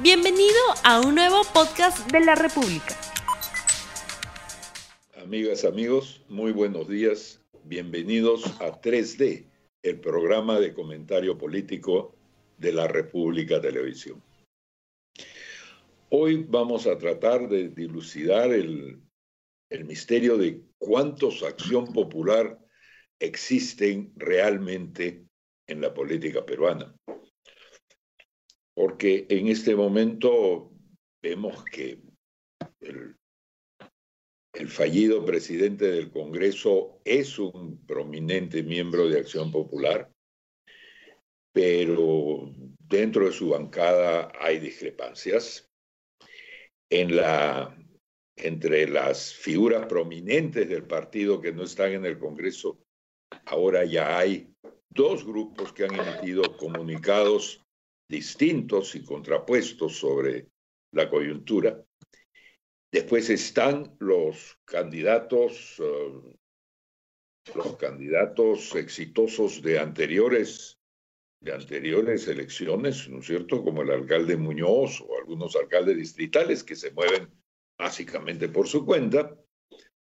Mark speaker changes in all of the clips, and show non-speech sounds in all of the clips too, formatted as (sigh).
Speaker 1: Bienvenido a un nuevo podcast de la República.
Speaker 2: Amigas, amigos, muy buenos días. Bienvenidos a 3D, el programa de comentario político de la República Televisión. Hoy vamos a tratar de dilucidar el, misterio de cuántos acción popular existen realmente en la política peruana porque en este momento vemos que el, fallido presidente del Congreso es un prominente miembro de Acción Popular, pero dentro de su bancada hay discrepancias. Entre las figuras prominentes del partido que no están en el Congreso, ahora ya hay dos grupos que han emitido comunicados distintos y contrapuestos sobre la coyuntura. Después están los candidatos, eh, los candidatos exitosos de anteriores, de anteriores elecciones, ¿no es cierto? Como el alcalde Muñoz o algunos alcaldes distritales que se mueven básicamente por su cuenta,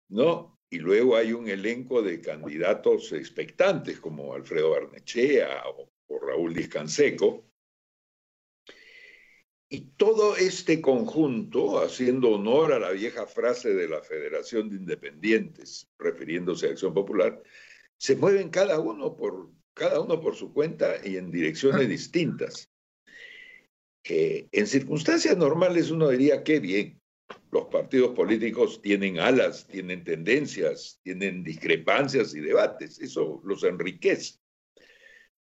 Speaker 2: ¿no? Y luego hay un elenco de candidatos expectantes como Alfredo Barnechea o, o Raúl Discanseco, y todo este conjunto, haciendo honor a la vieja frase de la Federación de Independientes, refiriéndose a Acción Popular, se mueven cada uno por, cada uno por su cuenta y en direcciones distintas. en circunstancias normales uno diría, qué bien, los partidos políticos tienen alas, tienen tendencias, tienen discrepancias y debates, eso los enriquece.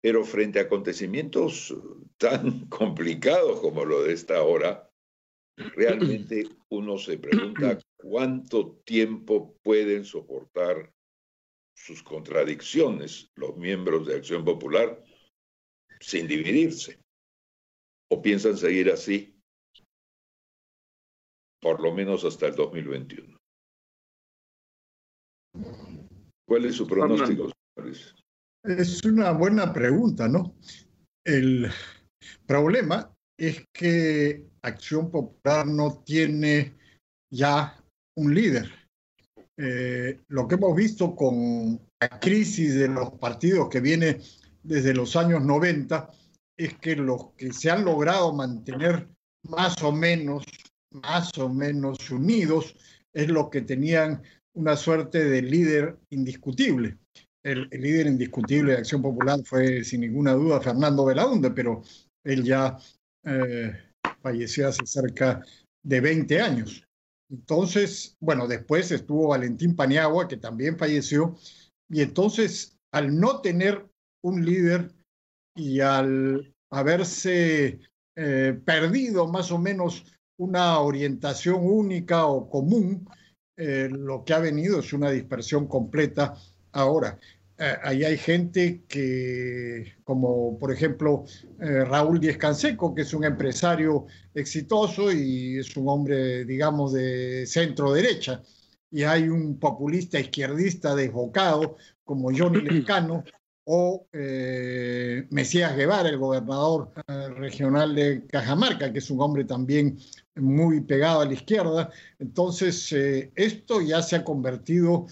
Speaker 2: Pero frente a acontecimientos tan (laughs) complicados como lo de esta hora, realmente uno se pregunta cuánto tiempo pueden soportar sus contradicciones los miembros de Acción Popular sin dividirse. ¿O piensan seguir así por lo menos hasta el 2021? ¿Cuál es su pronóstico, señores?
Speaker 3: Es una buena pregunta, ¿no? El problema es que Acción Popular no tiene ya un líder. Eh, lo que hemos visto con la crisis de los partidos que viene desde los años 90 es que los que se han logrado mantener más o menos, más o menos unidos, es los que tenían una suerte de líder indiscutible el, líder indiscutible de Acción Popular fue sin ninguna duda Fernando Belaunde, pero él ya eh, falleció hace cerca de 20 años. Entonces, bueno, después estuvo Valentín Paniagua, que también falleció, y entonces al no tener un líder y al haberse eh, perdido más o menos una orientación única o común, eh, lo que ha venido es una dispersión completa ahora. Eh, ahí hay gente que, como por ejemplo eh, Raúl Díez Canseco, que es un empresario exitoso y es un hombre, digamos, de centro derecha. Y hay un populista izquierdista desbocado como Johnny (clears throat) Lescano o eh, Mesías Guevara, el gobernador regional de Cajamarca, que es un hombre también muy pegado a la izquierda. Entonces, esto ya se ha convertido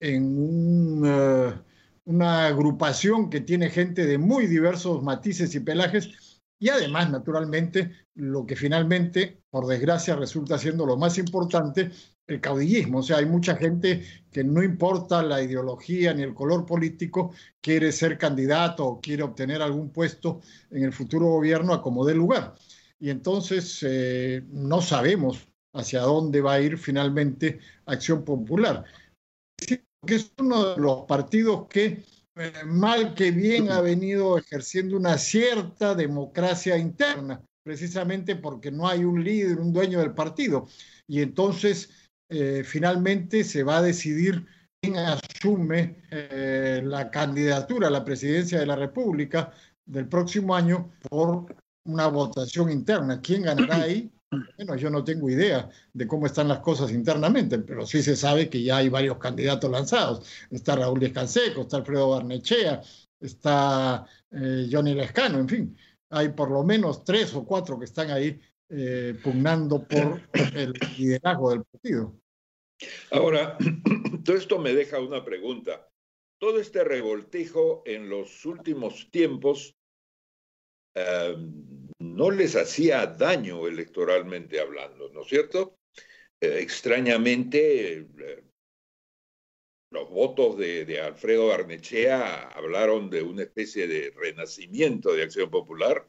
Speaker 3: en un una agrupación que tiene gente de muy diversos matices y pelajes y además, naturalmente, lo que finalmente, por desgracia, resulta siendo lo más importante, el caudillismo. O sea, hay mucha gente que no importa la ideología ni el color político, quiere ser candidato o quiere obtener algún puesto en el futuro gobierno a como dé lugar. Y entonces eh, no sabemos hacia dónde va a ir finalmente Acción Popular que es uno de los partidos que eh, mal que bien ha venido ejerciendo una cierta democracia interna, precisamente porque no hay un líder, un dueño del partido. Y entonces, eh, finalmente se va a decidir quién asume eh, la candidatura a la presidencia de la República del próximo año por una votación interna. ¿Quién ganará ahí? Bueno, yo no tengo idea de cómo están las cosas internamente, pero sí se sabe que ya hay varios candidatos lanzados. Está Raúl Descanseco, está Alfredo Barnechea, está eh, Johnny Lescano, en fin. Hay por lo menos tres o cuatro que están ahí eh, pugnando por el liderazgo del partido.
Speaker 2: Ahora, (clears throat) todo esto me deja una pregunta. Todo este revoltijo en los últimos tiempos eh, no les hacía daño electoralmente hablando, ¿no es cierto? Eh, extrañamente, los votos de, Alfredo Arnechea hablaron de una especie de renacimiento de Acción Popular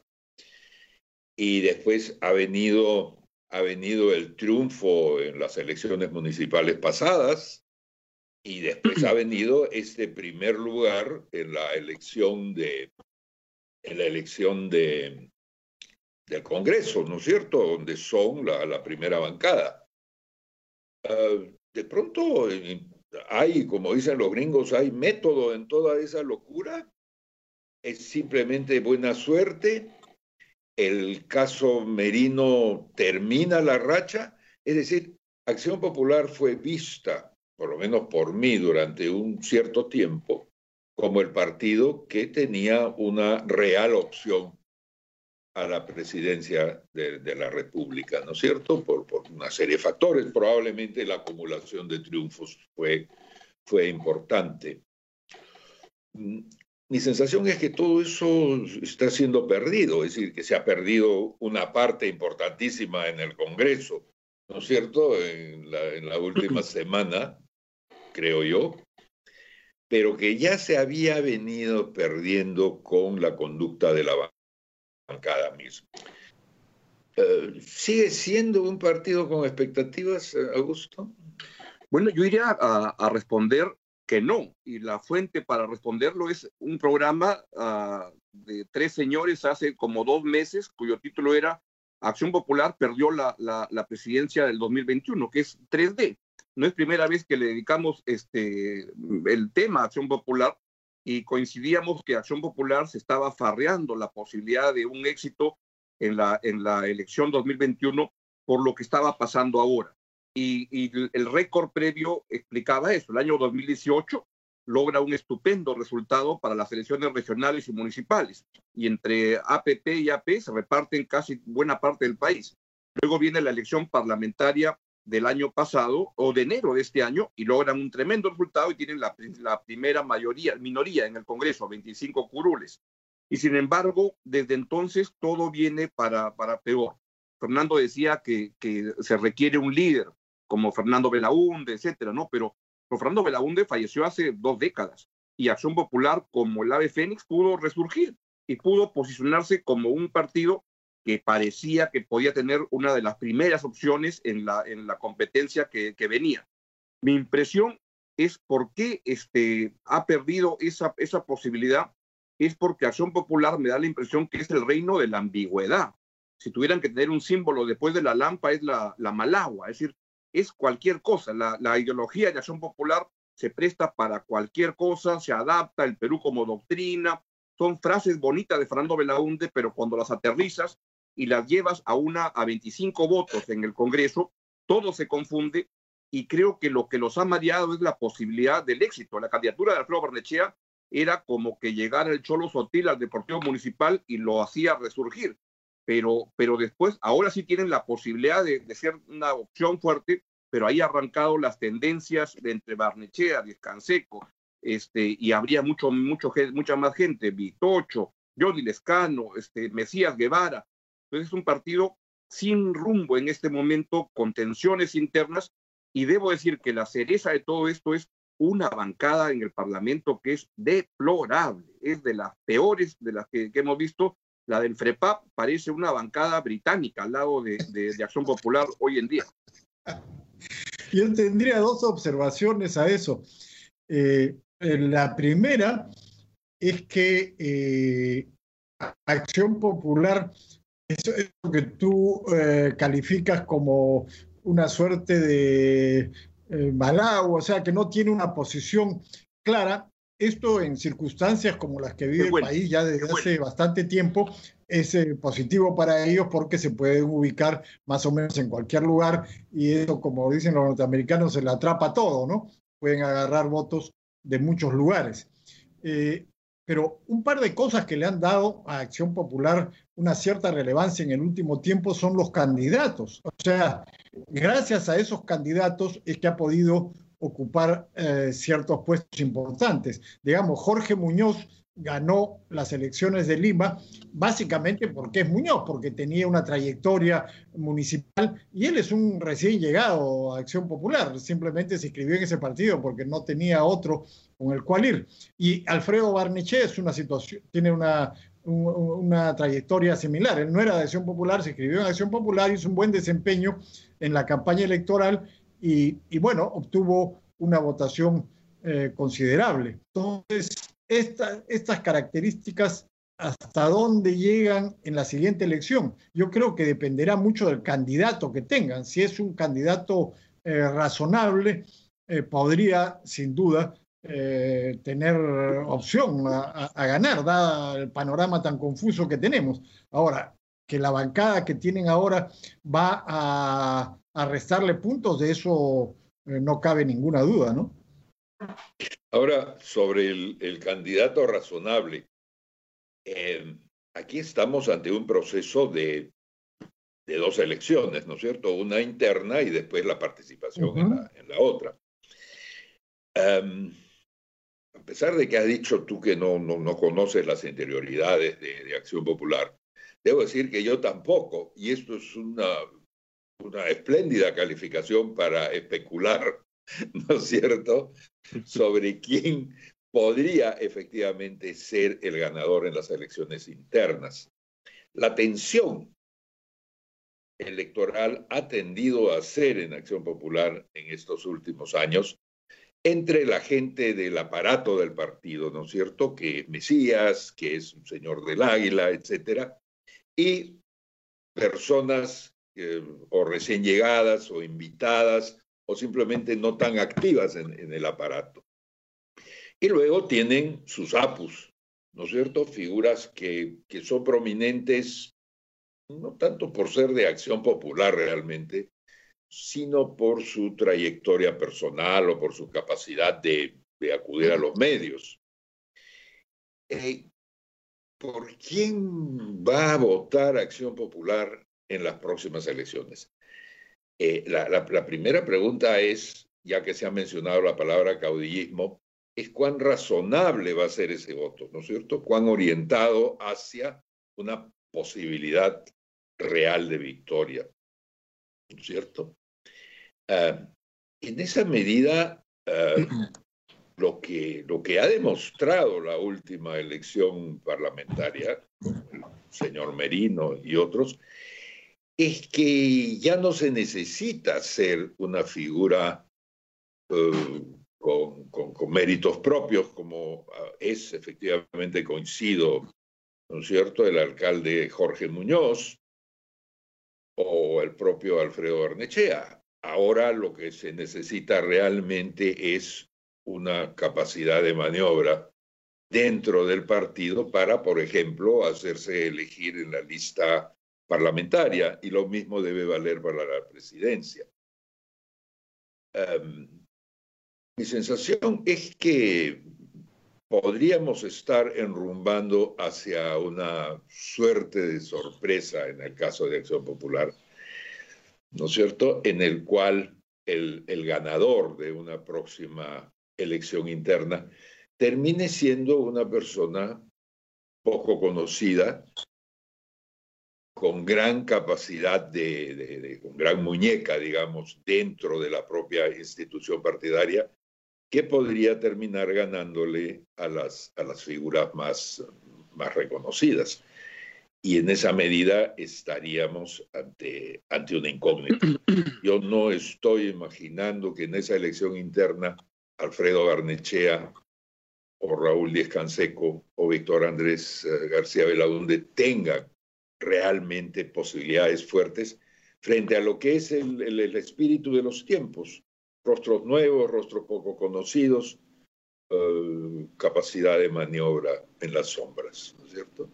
Speaker 2: y después ha venido, ha venido el triunfo en las elecciones municipales pasadas y después ha venido este primer lugar en la elección de en la elección de del Congreso, ¿no es cierto? Donde son la, primera bancada. Ah, de pronto hay, como dicen los gringos, hay método en toda esa locura. Es simplemente buena suerte. El caso Merino termina la racha. Es decir, Acción Popular fue vista, por lo menos por mí, durante un cierto tiempo, como el partido que tenía una real opción a la presidencia de, la República, ¿no es cierto? Por, una serie de factores. Probablemente la acumulación de triunfos fue, fue importante. Mm, mi sensación es que todo eso está siendo perdido, es decir, que se ha perdido una parte importantísima en el Congreso, ¿no es cierto? En la, en la última (clears throat) semana, creo yo, pero que ya se había venido perdiendo con la conducta de la bancada misma. Eh, ¿Sigue siendo un partido con expectativas, eh, Augusto?
Speaker 4: Bueno, yo iría a, responder que no, y la fuente para responderlo es un programa ah, de tres señores hace como dos meses, cuyo título era Acción Popular perdió la, la, presidencia del 2021, que es 3D. No es primera vez que le dedicamos este, el tema a Acción Popular, y coincidíamos que Acción Popular se estaba farreando la posibilidad de un éxito en la, en la elección 2021 por lo que estaba pasando ahora. Y, el récord previo explicaba eso. El año 2018 logra un estupendo resultado para las elecciones regionales y municipales. Y entre APP y AP se reparten casi buena parte del país. Luego viene la elección parlamentaria del año pasado o de enero de este año y logran un tremendo resultado y tienen la, primera mayoría, minoría en el Congreso, 25 curules. Y sin embargo, desde entonces todo viene para, para peor. Fernando decía que, se requiere un líder como Fernando Belaúnde, etcétera, ¿no? Pero, pero Fernando Belaúnde falleció hace dos décadas y Acción Popular, como el Ave Fénix, pudo resurgir y pudo posicionarse como un partido que parecía que podía tener una de las primeras opciones en la, en la competencia que, que venía. Mi impresión es por qué este, ha perdido esa, esa posibilidad, es porque Acción Popular me da la impresión que es el reino de la ambigüedad. Si tuvieran que tener un símbolo después de la lampa es la, la malagua, es decir, es cualquier cosa. La, la ideología de Acción Popular se presta para cualquier cosa, se adapta el Perú como doctrina, son frases bonitas de Fernando Belaunde, pero cuando las aterrizas y las llevas a una a 25 votos en el Congreso, todo se confunde y creo que lo que los ha mareado es la posibilidad del éxito. La candidatura de Alfredo Barnechea era como que llegara el Cholo Sotil al Deportivo Municipal y lo hacía resurgir. Pero, pero después, ahora sí tienen la posibilidad de, ser una opción fuerte, pero ahí arrancado las tendencias de entre Barnechea, Descanseco, este, y habría mucho, mucho, mucha más gente, Vitocho, Johnny Lescano, este, Mesías Guevara, es un partido sin rumbo en este momento, con tensiones internas, y debo decir que la cereza de todo esto es una bancada en el Parlamento que es deplorable, es de las peores de las que, hemos visto. La del FREPAP parece una bancada británica al lado de, Acción Popular hoy en día. (laughs)
Speaker 3: Yo tendría dos observaciones a eso. Eh, la primera es que eh, Acción Popular eso es lo que tú eh, calificas como una suerte de eh, o sea, que no tiene una posición clara. Esto en circunstancias como las que vive el país ya desde hace bastante tiempo es eh, positivo para ellos porque se pueden ubicar más o menos en cualquier lugar y eso, como dicen los norteamericanos, se le atrapa todo, ¿no? Pueden agarrar votos de muchos lugares. Eh, pero un par de cosas que le han dado a Acción Popular una cierta relevancia en el último tiempo son los candidatos. O sea, gracias a esos candidatos es que ha podido ocupar eh, ciertos puestos importantes. Digamos, Jorge Muñoz ganó las elecciones de Lima, básicamente porque es Muñoz, porque tenía una trayectoria municipal y él es un recién llegado a Acción Popular, simplemente se inscribió en ese partido porque no tenía otro con el cual ir. Y Alfredo Barneche es una situación, tiene una, una trayectoria similar. Él no era de Acción Popular, se inscribió en Acción Popular, hizo un buen desempeño en la campaña electoral y, y bueno, obtuvo una votación eh, considerable. Entonces, estas características hasta dónde llegan en la siguiente elección. Yo creo que dependerá mucho del candidato que tengan. Si es un candidato eh, razonable, eh, podría sin duda eh, tener opción a, ganar, dada el panorama tan confuso que tenemos. Ahora, que la bancada que tienen ahora va a, a restarle puntos, de eso no cabe ninguna duda, ¿no?
Speaker 2: Ahora, sobre el, candidato razonable, eh, aquí estamos ante un proceso de, dos elecciones, ¿no es cierto? Una interna y después la participación en, la, otra. Em, a pesar de que has dicho tú que no, no, conoces las interioridades de, de, Acción Popular, debo decir que yo tampoco, y esto es una, una espléndida calificación para especular (laughs) ¿no es cierto?, sobre quién podría efectivamente ser el ganador en las elecciones internas. La tensión electoral ha tendido a ser en Acción Popular en estos últimos años entre la gente del aparato del partido, ¿no es cierto?, que Mesías, que es un señor del águila, etcétera, y personas eh, o recién llegadas o invitadas o simplemente no tan activas en, el aparato. Y luego tienen sus apus, ¿no es cierto? Figuras que, que son prominentes no tanto por ser de acción popular realmente, sino por su trayectoria personal o por su capacidad de, de acudir a los medios. Eh, ¿Por quién va a votar Acción Popular en las próximas elecciones? Eh, la, primera pregunta es, ya que se ha mencionado la palabra caudillismo, es cuán razonable va a ser ese voto, ¿no es cierto? Cuán orientado hacia una posibilidad real de victoria, ¿no es cierto? Ah, en esa medida, ah, (clears throat) lo, que, lo que ha demostrado la última elección parlamentaria, el señor Merino y otros, es que ya no se necesita ser una figura eh, con, méritos propios, como ah, es efectivamente coincido, ¿no es cierto?, el alcalde Jorge Muñoz o el propio Alfredo Arnechea. Ahora lo que se necesita realmente es una capacidad de maniobra dentro del partido para, por ejemplo, hacerse elegir en la lista parlamentaria y lo mismo debe valer para la presidencia. Em, mi sensación es que podríamos estar enrumbando hacia una suerte de sorpresa en el caso de Acción Popular, ¿no es cierto?, en el cual el, el ganador de una próxima elección interna termine siendo una persona poco conocida, con gran capacidad de, con gran muñeca, digamos, dentro de la propia institución partidaria, que podría terminar ganándole a las, a las figuras más, más reconocidas. Y en esa medida estaríamos ante, ante una incógnita. Yo no estoy imaginando que en esa elección interna Alfredo Barnechea o Raúl Díez Canseco o Víctor Andrés eh, García Belaunde tengan realmente posibilidades fuertes frente a lo que es el, el, espíritu de los tiempos. Rostros nuevos, rostros poco conocidos, eh, capacidad de maniobra en las sombras, ¿no es cierto?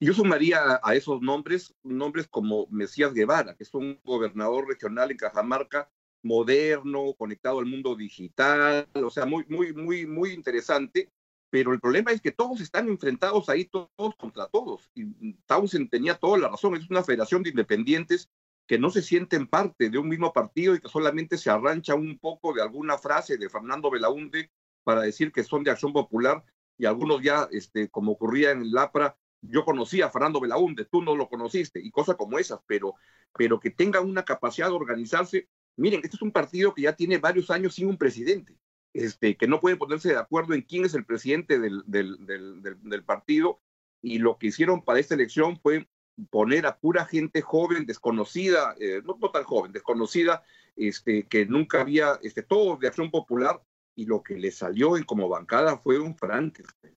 Speaker 4: Yo sumaría a esos nombres nombres como Mesías Guevara, que es un gobernador regional en Cajamarca, moderno, conectado al mundo digital, o sea, muy, muy, muy, muy interesante, pero el problema es que todos están enfrentados ahí, todos contra todos. Y Townsend tenía toda la razón, es una federación de independientes que no se sienten parte de un mismo partido y que solamente se arrancha un poco de alguna frase de Fernando Belaunde para decir que son de Acción Popular y algunos ya, este, como ocurría en el APRA, yo conocía a Fernando Belaunde, tú no lo conociste y cosas como esas, pero, pero que tengan una capacidad de organizarse. Miren, este es un partido que ya tiene varios años sin un presidente este, que no pueden ponerse de acuerdo en quién es el presidente del, del, del, partido, y lo que hicieron para esta elección fue poner a pura gente joven, desconocida, eh, no, tan joven, desconocida, este, que nunca había, este, todo de acción popular, y lo que le salió en como bancada fue un Frankenstein.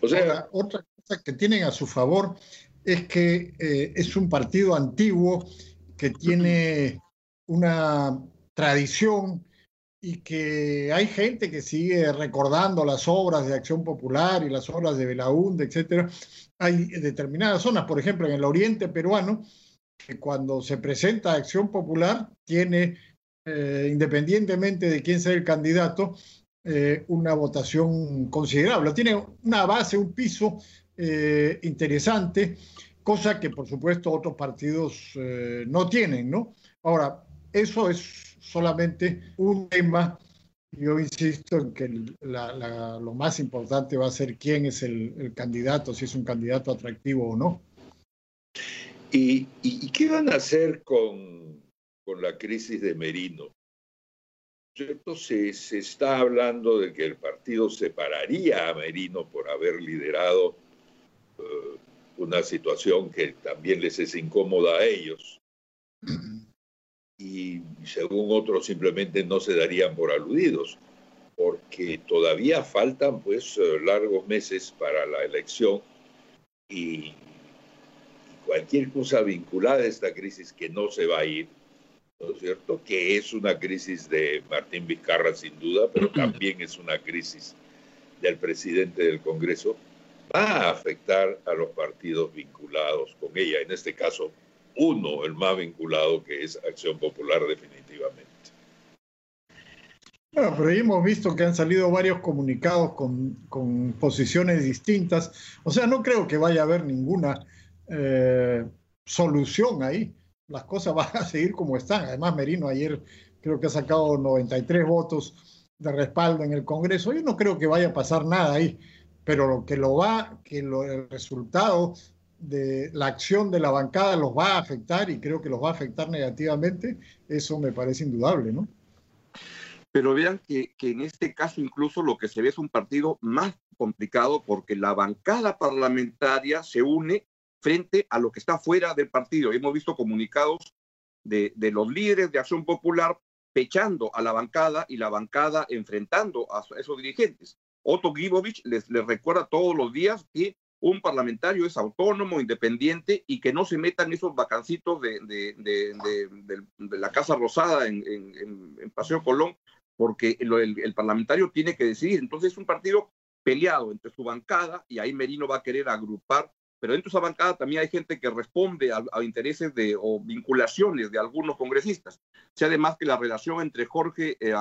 Speaker 3: O sea, otra cosa que tienen a su favor es que eh, es un partido antiguo que tiene una tradición y que hay gente que sigue recordando las obras de Acción Popular y las obras de Belaúnde, etcétera. Hay determinadas zonas, por ejemplo, en el oriente peruano, que cuando se presenta Acción Popular tiene, eh, independientemente de quién sea el candidato, eh, una votación considerable. Tiene una base, un piso eh, interesante, cosa que por supuesto otros partidos no tienen, ¿no? Ahora, eso es solamente un tema. Yo insisto en que lo más importante va a ser quién es el, candidato, si es un candidato atractivo o no.
Speaker 2: ¿Y, qué van a hacer con, con la crisis de Merino? ¿Cierto? Se, se, está hablando de que el partido separaría a Merino por haber liderado eh, una situación que también les es incómoda a ellos y según otros simplemente no se darían por aludidos, porque todavía faltan pues eh, largos meses para la elección y cualquier cosa vinculada a esta crisis que no se va a ir, ¿no es cierto? Que es una crisis de Martín Vizcarra sin duda, pero (clears throat) también es una crisis del presidente del Congreso, va a afectar a los partidos vinculados con ella, en este caso uno, el más vinculado, que es Acción Popular definitivamente.
Speaker 3: Bueno, pero hemos visto que han salido varios comunicados con, con, posiciones distintas. O sea, no creo que vaya a haber ninguna eh, solución ahí. Las cosas (laughs) van a seguir como están. Además, Merino ayer creo que ha sacado 93 votos de respaldo en el Congreso. Yo no creo que vaya a pasar nada ahí, pero lo que lo va, que lo, el resultado de la acción de la bancada los va a afectar y creo que los va a afectar negativamente, eso me parece indudable, ¿no?
Speaker 4: Pero vean que, en este caso incluso lo que se ve es un partido más complicado porque la bancada parlamentaria se une frente a lo que está fuera del partido. Hemos visto comunicados de, de los líderes de Acción Popular pechando a la bancada y la bancada enfrentando a, esos dirigentes. Otto Gibovich les recuerda todos los días que un parlamentario es autónomo, independiente y que no se metan esos vacancitos de, de, la Casa Rosada en, en, Paseo Colón, porque el, parlamentario tiene que decidir. Entonces es un partido peleado entre su bancada y ahí Merino va a querer agrupar, pero dentro de esa bancada también hay gente que responde a, intereses de, o vinculaciones de algunos congresistas. sea, además que la relación entre Jorge eh,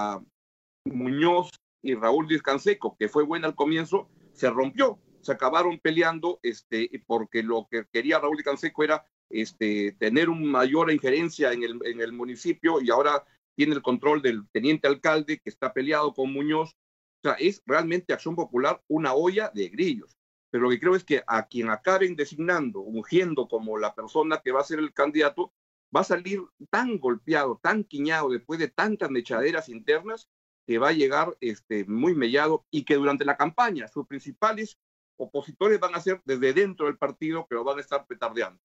Speaker 4: Muñoz y Raúl Díaz Canseco, que fue buena al comienzo, se rompió se acabaron peleando este, porque lo que quería Raúl Canseco era este, tener una mayor injerencia en el, en el municipio y ahora tiene el control del teniente alcalde que está peleado con Muñoz. O sea, es realmente Acción Popular una olla de grillos. Pero lo que creo es que a quien acaben designando, ungiendo como la persona que va a ser el candidato, va a salir tan golpeado, tan quiñado después de tantas mechaderas internas que va a llegar este, muy mellado y que durante la campaña sus principales opositores van a ser desde dentro del partido que lo van a estar petardeando.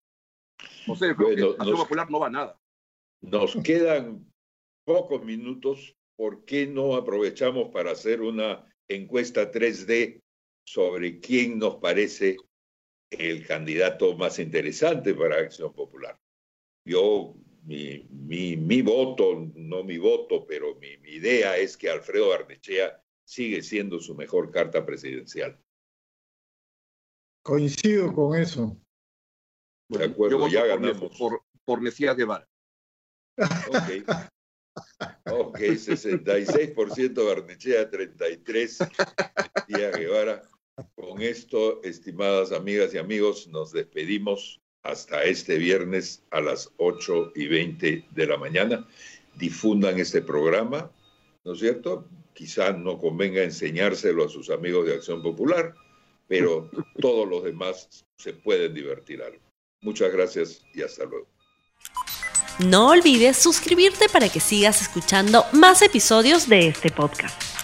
Speaker 4: O sea, creo que nos, Popular no va a nada.
Speaker 2: Nos quedan pocos minutos. ¿Por qué no aprovechamos para hacer una encuesta 3D sobre quién nos parece el candidato más interesante para Acción Popular? Yo, mi, mi, mi voto, no mi voto, pero mi, mi idea es que Alfredo Arnechea sigue siendo su mejor carta presidencial.
Speaker 3: Coincido con eso.
Speaker 2: De acuerdo, ya ganamos.
Speaker 4: Por, por Mesías Guevara.
Speaker 2: Okay. Ok, 66% Barnechea, 33 Tía Guevara. Con esto, estimadas amigas y amigos, nos despedimos hasta este viernes a las 8 y 20 de la mañana. Difundan este programa, ¿no es cierto? Quizá no convenga enseñárselo a sus amigos de Acción Popular, pero todos los demás se pueden divertir algo. Muchas gracias y hasta luego.
Speaker 1: No olvides suscribirte para que sigas escuchando más episodios de este podcast.